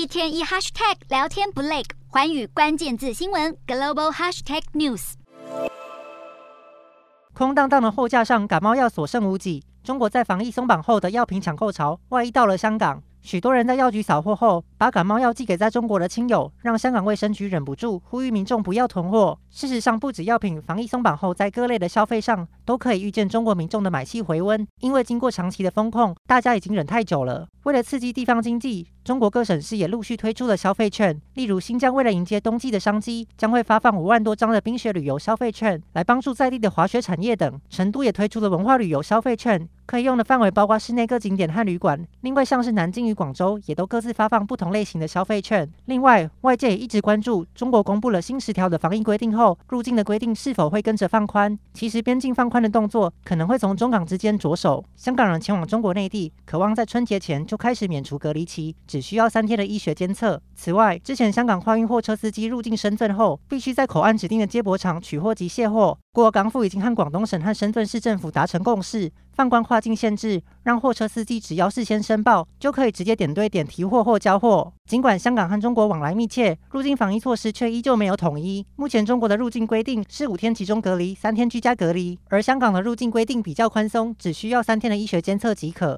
一天一 hashtag 聊天不累，环宇关键字新闻 global hashtag news。空荡荡的货架上，感冒药所剩无几。中国在防疫松绑后的药品抢购潮外溢到了香港。许多人在药局扫货后，把感冒药寄给在中国的亲友，让香港卫生局忍不住呼吁民众不要囤货。事实上，不止药品防疫松绑后，在各类的消费上都可以预见中国民众的买气回温，因为经过长期的风控，大家已经忍太久了。为了刺激地方经济，中国各省市也陆续推出了消费券。例如，新疆为了迎接冬季的商机，将会发放五万多张的冰雪旅游消费券，来帮助在地的滑雪产业等。成都也推出了文化旅游消费券。可以用的范围包括室内各景点和旅馆。另外，像是南京与广州也都各自发放不同类型的消费券。另外，外界也一直关注中国公布了新十条的防疫规定后，入境的规定是否会跟着放宽？其实，边境放宽的动作可能会从中港之间着手。香港人前往中国内地，渴望在春节前就开始免除隔离期，只需要三天的医学监测。此外，之前香港货运货车司机入境深圳后，必须在口岸指定的接驳场取货及卸货。不过，港府已经和广东省和深圳市政府达成共识，放宽跨境限制，让货车司机只要事先申报，就可以直接点对点提货或交货。尽管香港和中国往来密切，入境防疫措施却依旧没有统一。目前中国的入境规定是五天集中隔离，三天居家隔离，而香港的入境规定比较宽松，只需要三天的医学监测即可。